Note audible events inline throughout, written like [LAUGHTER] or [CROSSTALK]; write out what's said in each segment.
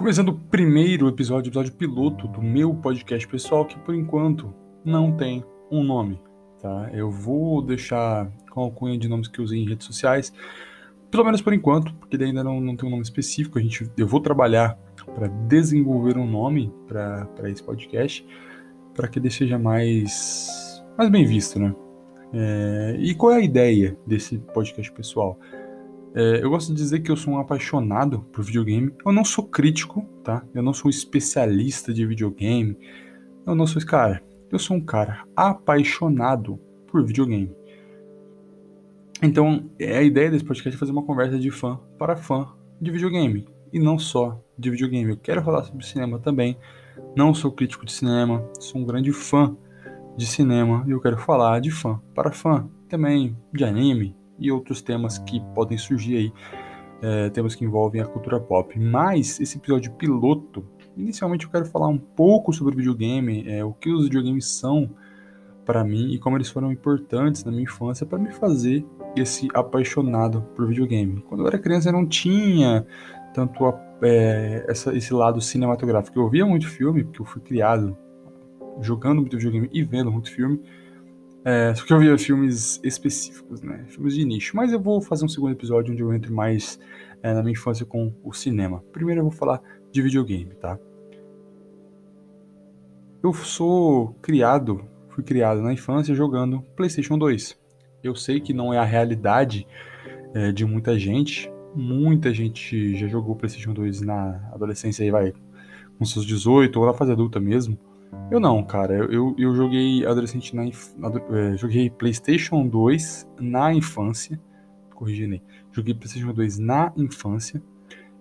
Começando o primeiro episódio, episódio piloto do meu podcast pessoal, que por enquanto não tem um nome, tá? Eu vou deixar com a alcunha de nomes que usei em redes sociais, pelo menos por enquanto, porque ainda não, não tem um nome específico. A gente, eu vou trabalhar para desenvolver um nome para esse podcast, para que ele seja mais, mais bem visto, né? É, e qual é a ideia desse podcast pessoal? É, eu gosto de dizer que eu sou um apaixonado por videogame. Eu não sou crítico, tá? Eu não sou especialista de videogame. Eu não sou esse cara. Eu sou um cara apaixonado por videogame. Então, é a ideia desse podcast é fazer uma conversa de fã para fã de videogame. E não só de videogame. Eu quero falar sobre cinema também. Não sou crítico de cinema, sou um grande fã de cinema e eu quero falar de fã para fã. Também de anime, e outros temas que podem surgir aí, é, temas que envolvem a cultura pop. Mas esse episódio piloto, inicialmente eu quero falar um pouco sobre videogame, é, o que os videogames são para mim e como eles foram importantes na minha infância para me fazer esse apaixonado por videogame. Quando eu era criança eu não tinha tanto a, é, essa, esse lado cinematográfico. Eu via muito filme, porque eu fui criado jogando muito videogame e vendo muito filme, é, só que eu via filmes específicos, né? Filmes de nicho. Mas eu vou fazer um segundo episódio onde eu entro mais é, na minha infância com o cinema. Primeiro eu vou falar de videogame, tá? Eu sou criado, fui criado na infância jogando PlayStation 2. Eu sei que não é a realidade é, de muita gente. Muita gente já jogou PlayStation 2 na adolescência e vai com seus 18 ou na fase adulta mesmo. Eu não, cara. Eu, eu, joguei adolescente na, na é, joguei PlayStation 2 na infância. Corrigindo Joguei PlayStation 2 na infância.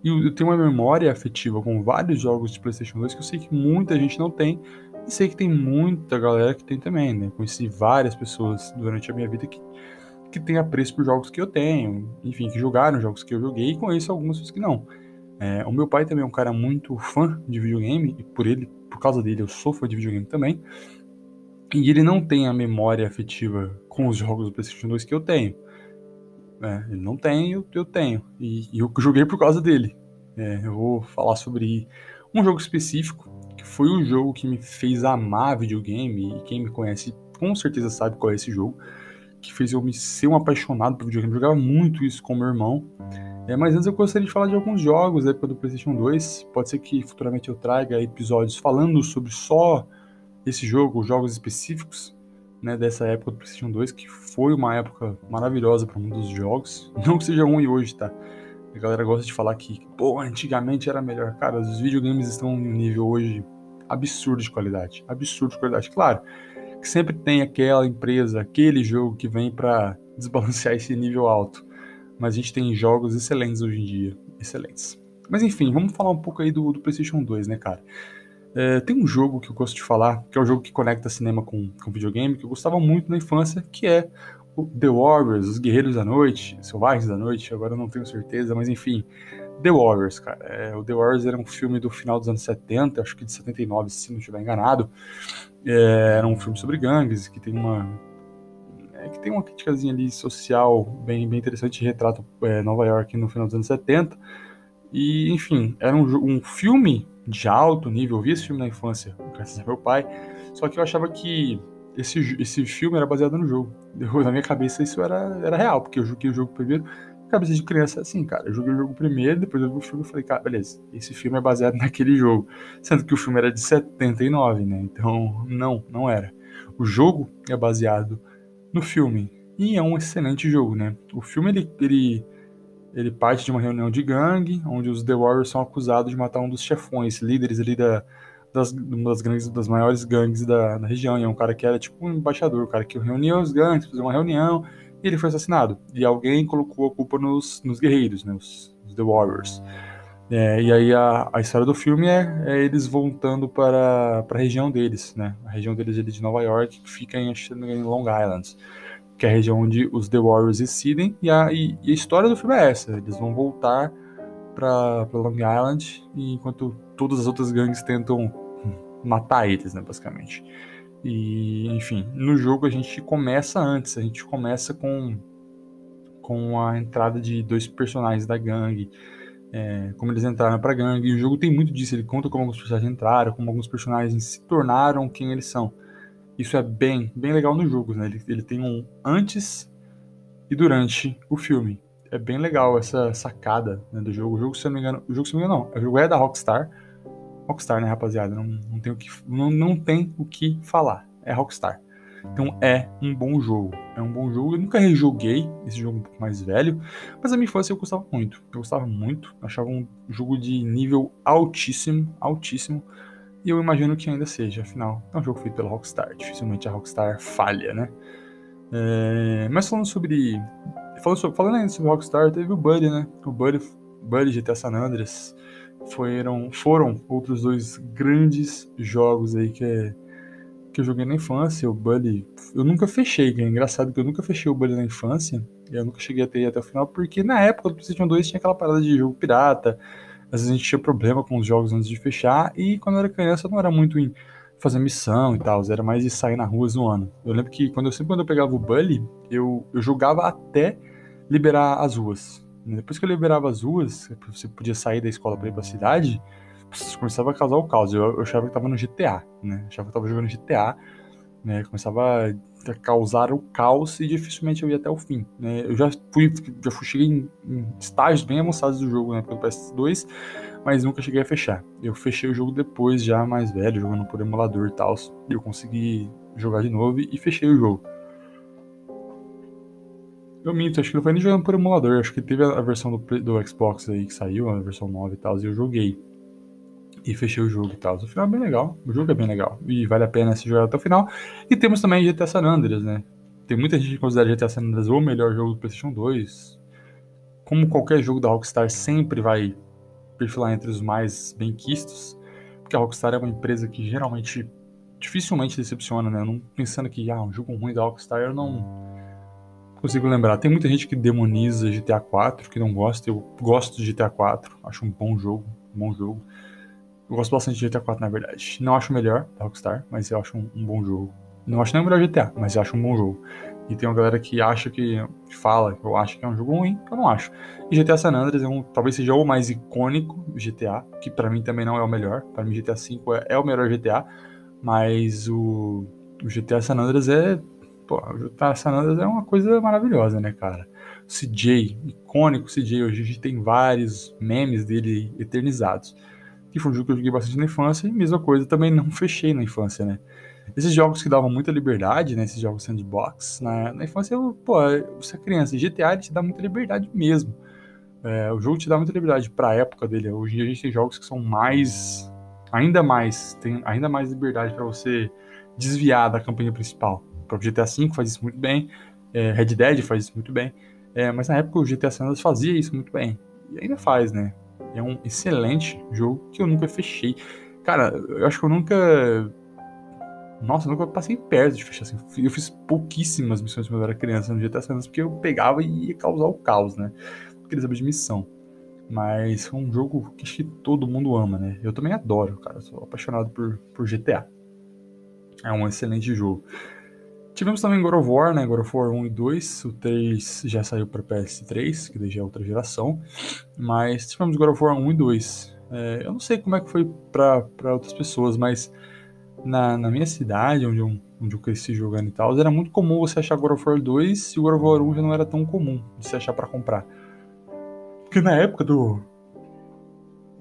E eu tenho uma memória afetiva com vários jogos de PlayStation 2 que eu sei que muita gente não tem. E sei que tem muita galera que tem também, né? Conheci várias pessoas durante a minha vida que, que tem apreço por jogos que eu tenho. Enfim, que jogaram jogos que eu joguei. E conheço algumas pessoas que não. É, o meu pai também é um cara muito fã de videogame. E por ele por causa dele, eu sou fã de videogame também. E ele não tem a memória afetiva com os jogos do PlayStation 2 que eu tenho. É, ele não tem, eu, eu tenho. E, e, eu joguei por causa dele. É, eu vou falar sobre um jogo específico, que foi o jogo que me fez amar videogame. E quem me conhece com certeza sabe qual é esse jogo. Que fez eu me ser um apaixonado por videogame. Eu jogava muito isso com meu irmão. É, mas antes eu gostaria de falar de alguns jogos da época do PlayStation 2. Pode ser que futuramente eu traga episódios falando sobre só esse jogo, jogos específicos né, dessa época do PlayStation 2, que foi uma época maravilhosa para muitos dos jogos. [LAUGHS] Não que seja ruim hoje, tá? A galera gosta de falar que, pô, antigamente era melhor. Cara, os videogames estão em um nível hoje absurdo de qualidade. Absurdo de qualidade. Claro que sempre tem aquela empresa, aquele jogo que vem para [LAUGHS] desbalancear esse nível alto mas a gente tem jogos excelentes hoje em dia. Excelentes. Mas enfim, vamos falar um pouco aí do, do PlayStation 2, né, cara? É, tem um jogo que eu gosto de falar, que é o um jogo que conecta cinema com, com videogame, que eu gostava muito na infância, que é o The Warriors, Os Guerreiros da Noite, Selvagens da Noite, agora eu não tenho certeza, mas enfim. The Warriors, cara. É, o The Warriors era um filme do final dos anos 70, acho que de 79, se não estiver enganado. É, era um filme sobre gangues, que tem uma é, que tem uma criticazinha ali social bem, bem interessante, retrata é, Nova York no final dos anos 70. E, enfim, era um, um filme de alto nível. Eu vi esse filme na infância, graças a meu pai. Só que eu achava que esse, esse filme era baseado no jogo. Na minha cabeça isso era, era real, porque eu joguei o jogo primeiro. Cabeça de criança é assim, cara. Eu joguei o jogo primeiro, depois eu vi o filme e falei, cara, beleza, esse filme é baseado [LAUGHS] naquele jogo. Sendo que o filme era de 79, né? Então, não, não era. O jogo é baseado no filme. E é um excelente jogo, né? O filme ele, ele, ele parte de uma reunião de gangue, onde os The Warriors são acusados de matar um dos chefões, líderes ali da, das, das, gangues, das maiores gangues da, da região. E é um cara que era tipo um embaixador, o cara que reuniu os gangues, fez uma reunião, e ele foi assassinado. E alguém colocou a culpa nos, nos guerreiros, né? Os, os The Warriors. É, e aí a, a história do filme é, é eles voltando para, para a região deles, né? A região deles ali de Nova York, que fica em, em Long Island, que é a região onde os The Warriors residem. E a, e, e a história do filme é essa: eles vão voltar para Long Island, enquanto todas as outras gangues tentam matar eles, né? Basicamente. E, enfim, no jogo a gente começa antes, a gente começa com com a entrada de dois personagens da gangue, é, como eles entraram pra gangue. E o jogo tem muito disso, ele conta como alguns personagens entraram, como alguns personagens se tornaram quem eles são. Isso é bem, bem legal no jogo, né? Ele, ele tem um antes e durante o filme. É bem legal essa sacada né, do jogo. O jogo, se eu não me engano, o jogo, se não me engano, não. O jogo é da Rockstar. Rockstar, né, rapaziada? Não, não, tem, o que, não, não tem o que falar. É Rockstar. Então é um bom jogo. É um bom jogo. Eu nunca rejoguei esse jogo um pouco mais velho, mas a minha infância eu gostava muito. Eu gostava muito. Achava um jogo de nível altíssimo, altíssimo. E eu imagino que ainda seja. Afinal, é um jogo feito pela Rockstar. Dificilmente a Rockstar falha, né? É... Mas falando sobre. Falando, sobre... falando ainda sobre Rockstar, teve o Buddy, né? O Buddy, Buddy GTA San Andreas foram, foram outros dois grandes jogos aí que é que eu joguei na infância, o Bully. Eu nunca fechei, é engraçado que eu nunca fechei o Bully na infância. Eu nunca cheguei a ter até o final, porque na época do PlayStation 2 tinha aquela parada de jogo pirata. Às vezes a gente tinha problema com os jogos antes de fechar. E quando eu era criança eu não era muito em fazer missão e tal, era mais de sair na rua zoando. Eu lembro que quando eu sempre quando eu pegava o Bully, eu, eu jogava até liberar as ruas. Depois que eu liberava as ruas, você podia sair da escola para ir pra cidade começava a causar o caos. Eu, eu achava que tava no GTA, né? Eu achava que tava jogando GTA, né? Começava a causar o caos e dificilmente eu ia até o fim, né? Eu já fui, já fui, cheguei em, em estágios bem avançados do jogo, né? Pelo PS2, mas nunca cheguei a fechar. Eu fechei o jogo depois, já mais velho, jogando por emulador e tal. Eu consegui jogar de novo e fechei o jogo. Eu minto, acho que não foi nem jogando por emulador, acho que teve a versão do, do Xbox aí que saiu, a versão 9 e tal, e eu joguei e fechei o jogo e tal. O final é bem legal, o jogo é bem legal e vale a pena se jogar até o final. E temos também GTA San Andreas, né? Tem muita gente que considera GTA San Andreas o melhor jogo do PlayStation 2. Como qualquer jogo da Rockstar sempre vai perfilar entre os mais bem-quistos, porque a Rockstar é uma empresa que geralmente dificilmente decepciona, né? Não pensando que ah, um jogo ruim da Rockstar eu não consigo lembrar. Tem muita gente que demoniza GTA 4, que não gosta. Eu gosto de GTA 4, acho um bom jogo, um bom jogo. Eu gosto bastante de GTA 4, na verdade. Não acho o melhor da Rockstar, mas eu acho um, um, bom jogo. Não acho nem o melhor GTA, mas eu acho um bom jogo. E tem uma galera que acha que, fala, eu acho que é um jogo ruim, eu não acho. E GTA San Andreas é um, talvez seja o mais icônico GTA, que para mim também não é o melhor. Para mim GTA V é, é, o melhor GTA, mas o, o GTA San Andreas é, pô, o GTA San Andreas é uma coisa maravilhosa, né, cara? CJ, icônico CJ, hoje a gente tem vários memes dele eternizados que foi um jogo que eu joguei bastante na infância, e mesma coisa, também não fechei na infância, né? Esses jogos que davam muita liberdade, né? Esses jogos sandbox, na, na infância, eu, pô, você é criança, GTA te dá muita liberdade mesmo. É, o jogo te dá muita liberdade pra época dele. Hoje em dia a gente tem jogos que são mais. ainda mais. tem ainda mais liberdade para você desviar da campanha principal. O próprio GTA V faz isso muito bem, é, Red Dead faz isso muito bem, é, mas na época o GTA San Andreas fazia isso muito bem. E ainda faz, né? É um excelente jogo que eu nunca fechei. Cara, eu acho que eu nunca. Nossa, eu nunca passei perto de fechar assim. Eu fiz pouquíssimas missões quando eu era criança no GTA San Andreas, porque eu pegava e ia causar o caos, né? Eu queria saber de missão. Mas é um jogo que acho que todo mundo ama, né? Eu também adoro, cara. Eu sou apaixonado por, por GTA. É um excelente jogo. Tivemos também God of War, né? God of War 1 e 2. O 3 já saiu para PS3, que já é outra geração. Mas tivemos God of War 1 e 2. É, eu não sei como é que foi para outras pessoas, mas na, na minha cidade, onde eu, onde eu cresci jogando e tal, era muito comum você achar God of War 2 e God of War 1 já não era tão comum de se achar para comprar. Porque na época do.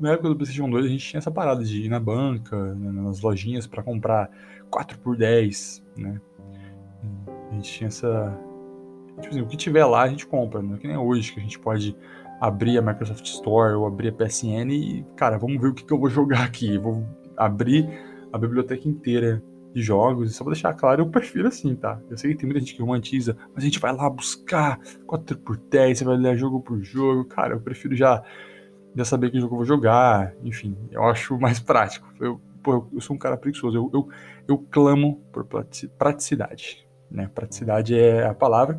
Na época do PlayStation 2 a gente tinha essa parada de ir na banca, né, nas lojinhas para comprar 4 por 10, né? Gente tinha essa. Tipo assim, o que tiver lá a gente compra, não é que nem hoje que a gente pode abrir a Microsoft Store ou abrir a PSN e, cara, vamos ver o que, que eu vou [LAUGHS] jogar aqui. Vou abrir a biblioteca inteira de jogos. E só vou deixar claro, eu prefiro assim, tá? Eu sei que tem muita gente que romantiza, mas a gente vai lá buscar 4x10, você vai ler jogo por jogo. Cara, eu prefiro já, já saber que jogo eu vou jogar. Enfim, eu acho mais prático. Eu, pô, eu sou um cara preguiçoso. Eu, eu, eu clamo por praticidade né? Praticidade é a palavra,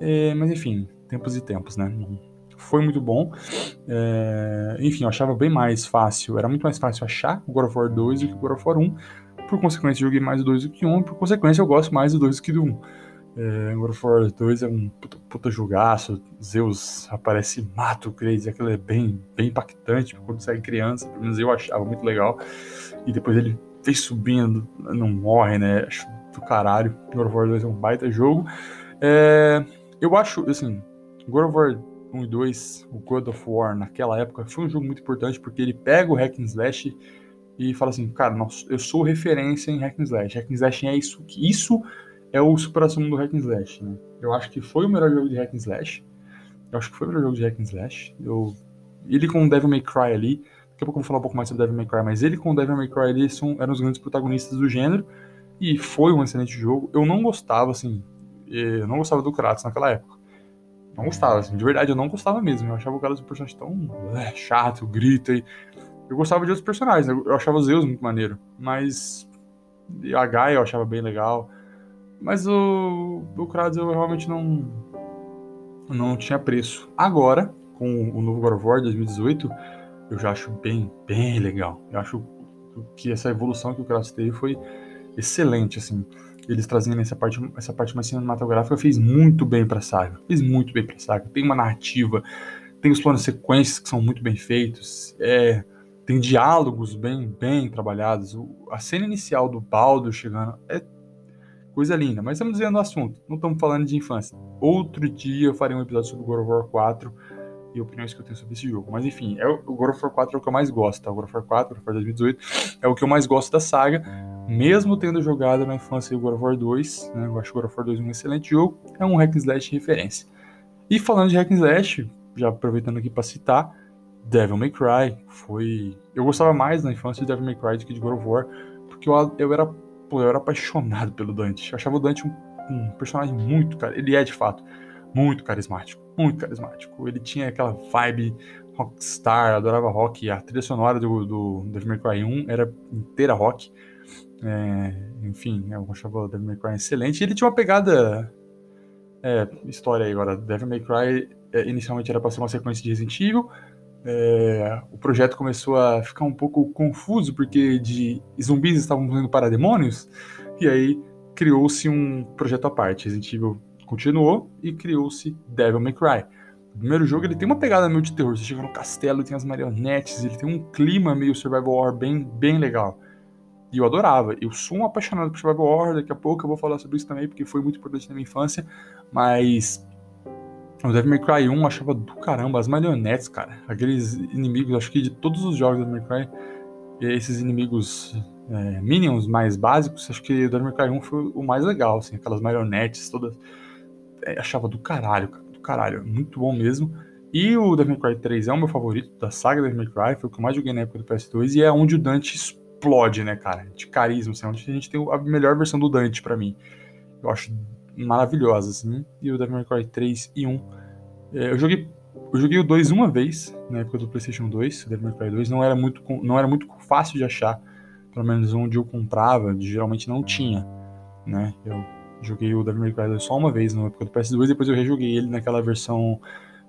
é, mas enfim, tempos e tempos, né? Foi muito bom. É, enfim, eu achava bem mais fácil, era muito mais fácil achar o God of War 2 do que o God of War 1. Por consequência, joguei mais o 2 do que o 1, por consequência, eu gosto mais do 2 do que do 1. É, God of War 2 é um puta, puta jogaço. Zeus aparece e mata o Kratos. Aquilo é bem, bem impactante quando é criança. Pelo menos eu achava muito legal. E depois ele vem subindo, não morre, né? Acho do caralho. God of War 2 é um baita jogo. É, eu acho, assim, God of War 1 e 2, o God of War naquela época, foi um jogo muito importante porque ele pega o Hack and Slash e fala assim, cara, nossa, eu sou referência em Hack and Slash. Hack and Slash é isso, isso é o superação do Hack and Slash, né? Eu acho que foi o melhor jogo de Hack and Slash. Eu acho que foi o melhor jogo de Hack and Slash. Eu... Ele com o Devil May Cry ali, daqui a pouco eu vou falar um pouco mais sobre Devil May Cry, mas ele com o Devil May Cry ali são, eram os grandes protagonistas do gênero, e foi um excelente jogo. Eu não gostava, assim, eu não gostava do Kratos naquela época. Não gostava, assim, de verdade eu não gostava mesmo. Eu achava o Kratos um personagem tão é, chato, grita e... Eu gostava de outros personagens, né? eu achava o Zeus muito maneiro, mas a Gaia eu achava bem legal. Mas o, o Kratos eu realmente não, não tinha preço. Agora, com o novo God of War 2018, eu já acho bem, bem legal. Eu acho que essa evolução que o Kratos teve foi excelente, assim. Eles trazendo essa parte, essa parte mais cinematográfica fez muito bem pra saga. Fez muito bem pra saga. Tem uma narrativa, tem os planos sequências que são muito bem feitos, é, tem diálogos bem, bem trabalhados. O, a cena inicial do Baldo chegando é Coisa linda, mas estamos dizendo o assunto, não estamos falando de infância. Outro dia eu farei um episódio sobre God of War 4 e opiniões que eu tenho sobre esse jogo. Mas enfim, é o, God of War 4 é o que eu mais gosto, tá? O God of War 4, God of War 2018, é o que eu mais gosto da saga, mesmo tendo jogado na infância o God of War 2, né? Eu acho o God of War 2 um excelente jogo, é um hack and slash referência. E falando de hack and slash, já aproveitando aqui para citar, Devil May Cry foi... Eu gostava mais na infância de Devil May Cry do que de God of War, porque eu, eu era pô, eu era apaixonado pelo Dante. Eu achava o Dante um, um personagem muito, cara, ele é de fato muito carismático, muito carismático. Ele tinha aquela vibe rockstar, adorava rock. A trilha sonora do, do Devil May Cry 1 era inteira rock. É, enfim, eu achava o Devil May Cry excelente. Ele tinha uma pegada. É, história aí agora. Devil May Cry é, inicialmente era para ser uma sequência de Resident Evil é, o projeto começou a ficar um pouco confuso porque de zumbis estavam indo para demônios e aí criou-se um projeto à parte. Resident Evil continuou e criou-se Devil May Cry. O primeiro jogo ele tem uma pegada meio de terror. Você chega no castelo, tem as marionetes, ele tem um clima meio survival horror bem, bem legal. E eu adorava. Eu sou um apaixonado por survival horror. Daqui a pouco eu vou falar sobre isso também porque foi muito importante na minha infância. Mas o Devil May Cry 1 eu achava do caramba, as marionetes, cara. Aqueles inimigos, acho que de todos os jogos do Devil May Cry, esses inimigos é, minions mais básicos, acho que o Devil May Cry 1 foi o mais legal, assim, aquelas marionetes todas. É, achava do caralho, cara, do caralho, muito bom mesmo. E o Devil May Cry 3 é o meu favorito da saga Devil May Cry, foi o que eu mais joguei na época do PS2 e é onde o Dante explode, né, cara, de carisma, assim, onde a gente tem a melhor versão do Dante para mim. Eu acho maravilhosa, assim. E o Devil May Cry 3 e 1. É, eu joguei eu joguei o 2 uma vez, na época do PlayStation 2, o Devil May Cry 2, não era muito, não era muito fácil de achar, pelo menos onde eu comprava, geralmente não tinha, né? Eu joguei o Devil May Cry 2 só uma vez na época do PS2, depois eu rejoguei ele naquela versão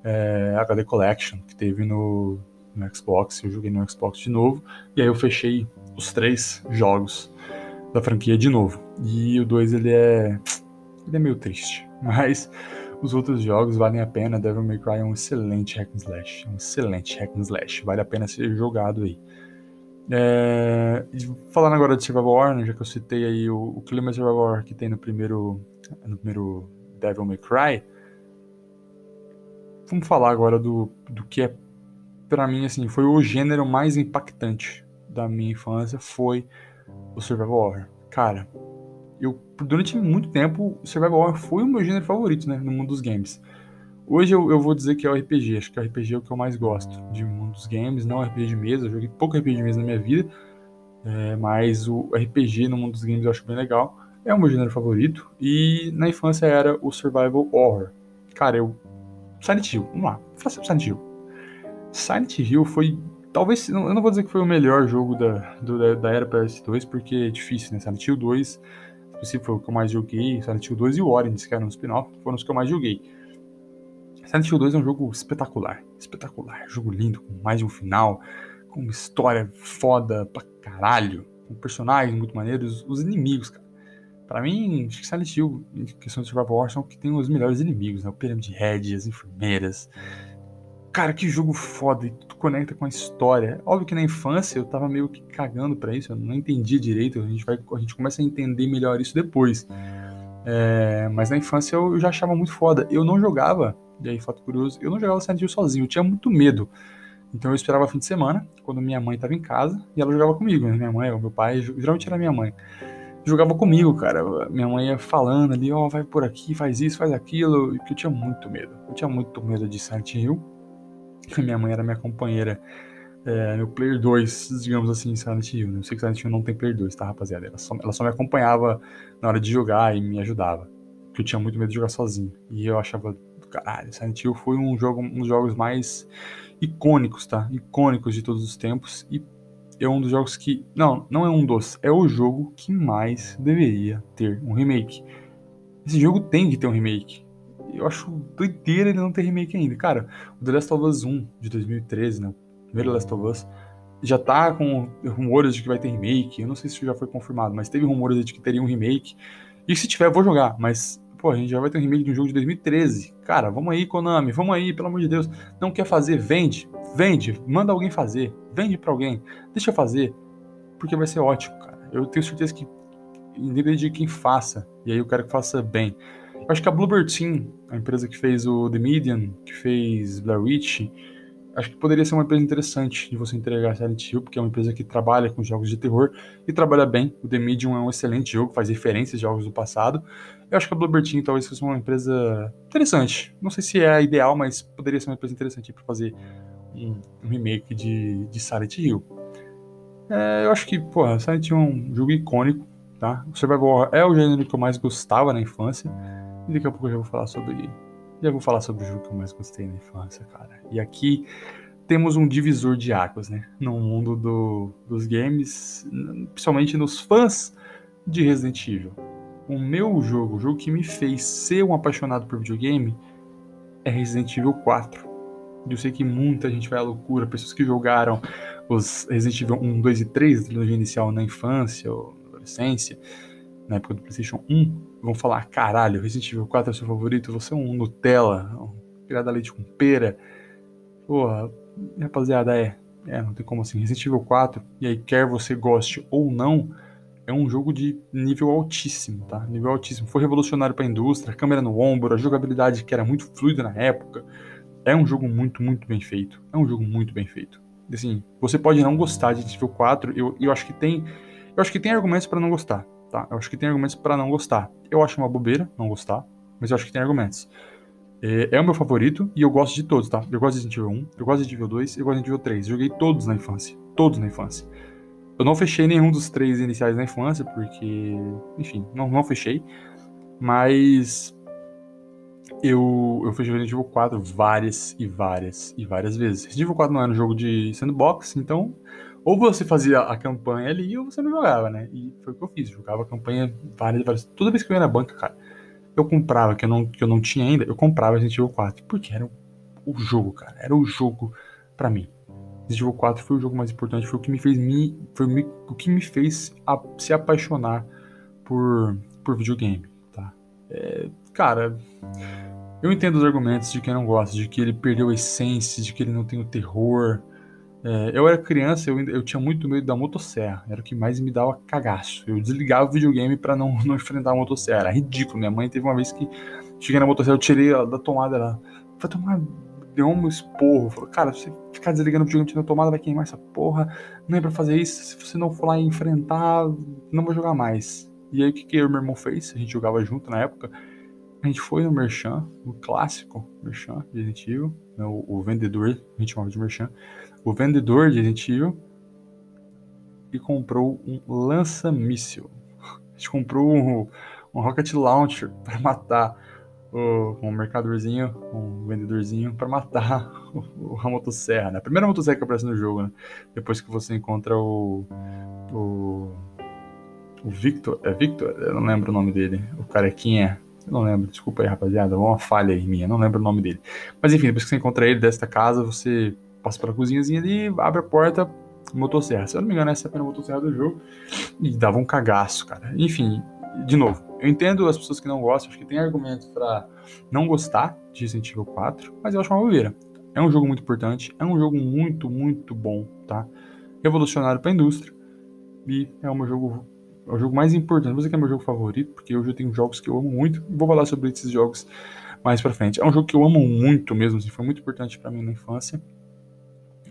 é, HD Collection que teve no, no Xbox, eu joguei no Xbox de novo, e aí eu fechei os três jogos da franquia de novo. E o 2 ele é ele é meio triste, [LAUGHS] mas os outros jogos valem a pena. Devil May Cry é um excelente hack and slash, um excelente hack and slash, vale a pena ser jogado aí. É, falando agora de Survival né, já que eu citei aí o, o clima de Survival War que tem no primeiro, no primeiro Devil May Cry, vamos falar agora do, do que é, para mim, assim, foi o gênero mais impactante da minha infância, foi o Survival War. Cara, eu durante muito tempo Survival Horror foi o meu gênero favorito, né, no mundo dos games. Hoje eu, eu vou dizer que é o RPG, acho que o RPG é o que eu mais gosto de mundo dos games, não RPG de mesa, eu joguei pouco RPG de mesa na minha vida, é, mas o RPG no mundo dos games eu acho bem legal, é o meu gênero favorito, e na infância era o Survival Horror. Cara, eu... Silent Hill, vamos lá, sobre Silent Hill. Silent Hill foi talvez, eu não vou dizer que foi o melhor jogo da, do, da era PS2, porque é difícil, né? Silent Hill 2 específico foi o que eu mais joguei, Silent Hill 2 e o Origins, que era um spin-off, foram os que eu mais joguei. Silent Hill 2 é um jogo espetacular, espetacular, jogo lindo, com mais de um final, com uma história foda pra caralho, com personagens muito maneiros, os inimigos, cara. Pra mim, acho que Silent Hill, em questão de survival horror, são que tem os melhores inimigos, né? O Pyramid Head, as enfermeiras. Cara, que jogo foda, e tu conecta com a história. Óbvio que na infância eu tava meio que cagando pra isso, eu não entendi direito, a gente, vai, a gente começa a entender melhor isso depois. É, mas na infância eu já achava muito foda. Eu não jogava, e aí, fato curioso, eu não jogava Silent Hill sozinho, eu tinha muito medo. Então eu esperava fim de semana, quando minha mãe tava em casa, e ela jogava comigo, né? Minha mãe ou meu pai, geralmente era minha mãe jogava comigo, cara. Minha mãe ia falando ali, ó, oh, vai por aqui, faz isso, faz aquilo, que eu tinha muito medo. Eu tinha muito medo de Silent Hill. Minha mãe era minha companheira, é, meu player 2, digamos assim, em Silent Hill. Né? Eu sei que Silent Hill não tem player 2, tá, rapaziada? Ela só, ela só me acompanhava na hora de jogar e me ajudava. Porque eu tinha muito medo de jogar sozinho. E eu achava, caralho, Silent Hill foi um, jogo, um dos jogos mais icônicos, tá? Icônicos de todos os tempos. E é um dos jogos que. Não, não é um dos. É o jogo que mais deveria ter um remake. Esse jogo tem que ter um remake. Eu acho doideira ele não ter remake ainda. Cara, o The Last of Us 1 de 2013, né? O primeiro Last of Us, já tá com rumores de que vai ter remake. Eu não sei se já foi confirmado, mas teve rumores de que teria um remake. E se tiver, eu vou jogar. Mas Pô, a gente já vai ter um remake de um jogo de 2013. Cara, vamos aí, Konami, vamos aí, pelo amor de Deus. Não quer fazer? Vende. Vende. Manda alguém fazer. Vende para alguém. Deixa eu fazer. Porque vai ser ótimo, cara. Eu tenho certeza que, independente de quem faça, e aí eu quero que faça bem. Acho que a Bluebird Team, a empresa que fez o The Medium, que fez Blair Witch, acho que poderia ser uma empresa interessante de você entregar Silent Hill, porque é uma empresa que trabalha com jogos de terror e trabalha bem. O The Medium é um excelente jogo, faz referências de jogos do passado. Eu acho que a Bluebird Team talvez fosse uma empresa interessante. Não sei se é a ideal, mas poderia ser uma empresa interessante para fazer um, remake de, de Silent Hill. É, eu acho que, pô, Silent Hill é um jogo icônico, tá? O Survival Horror é o gênero que eu mais gostava na infância. E daqui a pouco eu já vou falar sobre já vou falar sobre o jogo que eu mais gostei na infância, cara. E aqui temos um divisor de águas, né? No mundo do, dos games, principalmente nos fãs de Resident Evil. O meu jogo, o jogo que me fez ser um apaixonado por videogame, é Resident Evil 4. Eu sei que muita gente vai à loucura, pessoas que jogaram os Resident Evil 1, 2 e 3, a trilogia inicial na infância ou na adolescência, na época do PlayStation 1, vão falar: caralho, Resident Evil 4 é seu favorito, você é um Nutella, um pirada leite com pera. Porra, rapaziada, é. É, não tem como assim. Resident Evil 4, e aí quer você goste ou não, é um jogo de nível altíssimo, tá? Nível altíssimo. Foi revolucionário para a indústria, câmera no ombro, a jogabilidade que era muito fluida na época. É um jogo muito, muito bem feito. É um jogo muito bem feito. Assim, você pode não gostar de Resident Evil 4, eu, eu acho que tem, eu acho que tem argumentos para não gostar tá? Eu acho que tem argumentos para não gostar. Eu acho uma bobeira não gostar, mas eu acho que tem argumentos. É, é, o meu favorito e eu gosto de todos, tá? Eu gosto de Resident Evil 1, eu gosto de Resident Evil 2, eu gosto de Resident Evil 3. Joguei todos na infância. Todos na infância. Eu não fechei nenhum dos três iniciais na infância, porque, enfim, não, não fechei. Mas eu, eu fechei Resident Evil 4 várias e várias e várias vezes. Resident Evil 4 não era um jogo de sandbox, então ou você fazia a campanha ali ou você não jogava, né? E foi o que eu fiz, jogava a campanha várias várias. Toda vez que eu ia na banca, cara, eu comprava, que eu não, que eu não tinha ainda, eu comprava Resident Evil 4, porque era o jogo, cara, era o jogo para mim. Resident Evil 4 foi o jogo mais importante, foi o que me fez me, foi me, o que me fez a, se apaixonar por, por videogame, tá? É, cara, eu entendo os argumentos de quem não gosta, de que ele perdeu a essência, de que ele não tem o terror, é, eu era criança, eu, eu tinha muito medo da motosserra. Era o que mais me dava cagaço. Eu desligava o videogame para não, [LAUGHS] não enfrentar a motosserra. Era ridículo. Minha mãe teve uma vez que cheguei na motosserra, eu tirei ela da tomada. Ela tomar. Deu um esporro. Falou, cara, se você ficar desligando o videogame na tomada, vai queimar essa porra. Não é pra fazer isso. Se você não for lá enfrentar, não vou jogar mais. E aí o que, que eu e meu irmão fez? A gente jogava junto na época. A gente foi no Merchan, no clássico Merchan de Resident Evil, né, o, o vendedor, a gente chamava de Merchan o vendedor de Evil e comprou um lança-míssil. [LAUGHS] A gente comprou um, um rocket launcher [LAUGHS] para matar o, um mercadorzinho, um vendedorzinho para matar [LAUGHS] o, a motosserra, né? A primeira motosserra que aparece no jogo, né? Depois que você encontra o, o o Victor, é Victor? Eu não lembro o nome dele. O carequinha. Eu não lembro, desculpa aí, rapaziada. Uma falha aí minha, não lembro o nome dele. Mas enfim, depois que você encontra ele desta casa, você passa pela cozinhazinha ali, abre a porta, motosserra. Se eu não me engano, essa é a primeira motosserra do jogo. E dava um cagaço, cara. Enfim, de novo, eu entendo as pessoas que não gostam, acho que tem argumentos para não gostar de Resident Evil 4, mas eu acho uma bobeira. É um jogo muito importante, é um jogo muito, muito bom, tá? Revolucionário para a indústria e é meu jogo, é o jogo mais importante. Dizer que é meu jogo favorito, porque hoje eu tenho jogos que eu amo muito vou falar sobre esses jogos mais para frente. É um jogo que eu amo muito mesmo, assim, foi muito importante para mim na infância.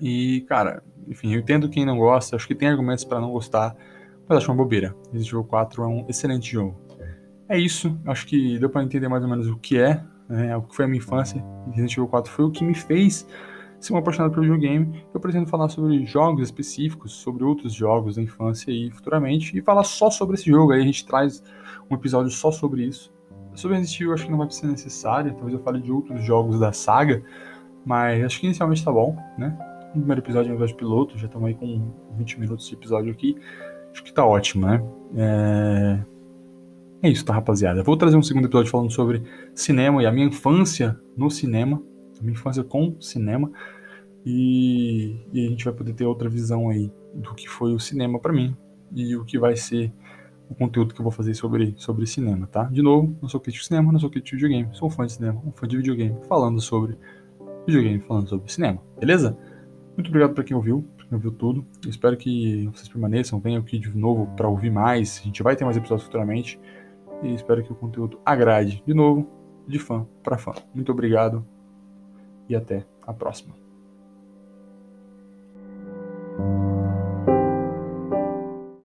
E, cara, enfim, eu entendo quem não gosta, acho que tem argumentos para não gostar, mas acho uma bobeira. Resident Evil 4 é um excelente jogo. É isso, acho que deu para entender mais ou menos o que é, né, o que foi a minha infância. Resident Evil 4 foi o que me fez ser um apaixonado pelo videogame. Eu pretendo falar sobre jogos específicos, sobre outros jogos da infância e futuramente, e falar só sobre esse jogo. Aí a gente traz um episódio só sobre isso. Sobre Resident Evil, acho que não vai ser necessário, talvez eu fale de outros jogos da saga, mas acho que inicialmente tá bom, né? Primeiro episódio é um episódio piloto, já estamos aí com 20 minutos de episódio aqui. Acho que tá ótimo, né? É... é isso, tá, rapaziada? Vou trazer um segundo episódio falando sobre cinema e a minha infância no cinema, a minha infância com cinema. E, e a gente vai poder ter outra visão aí do que foi o cinema para mim e o que vai ser o conteúdo que eu vou fazer sobre, sobre cinema, tá? De novo, não sou crítico de cinema, não sou crítico de videogame, sou um fã de cinema, um fã de videogame, falando sobre videogame, falando sobre cinema, beleza? Muito obrigado para quem ouviu, ouviu tudo. Eu espero que vocês permaneçam, venham aqui de novo para ouvir mais. A gente vai ter mais episódios futuramente. E espero que o conteúdo agrade de novo, de fã para fã. Muito obrigado e até a próxima.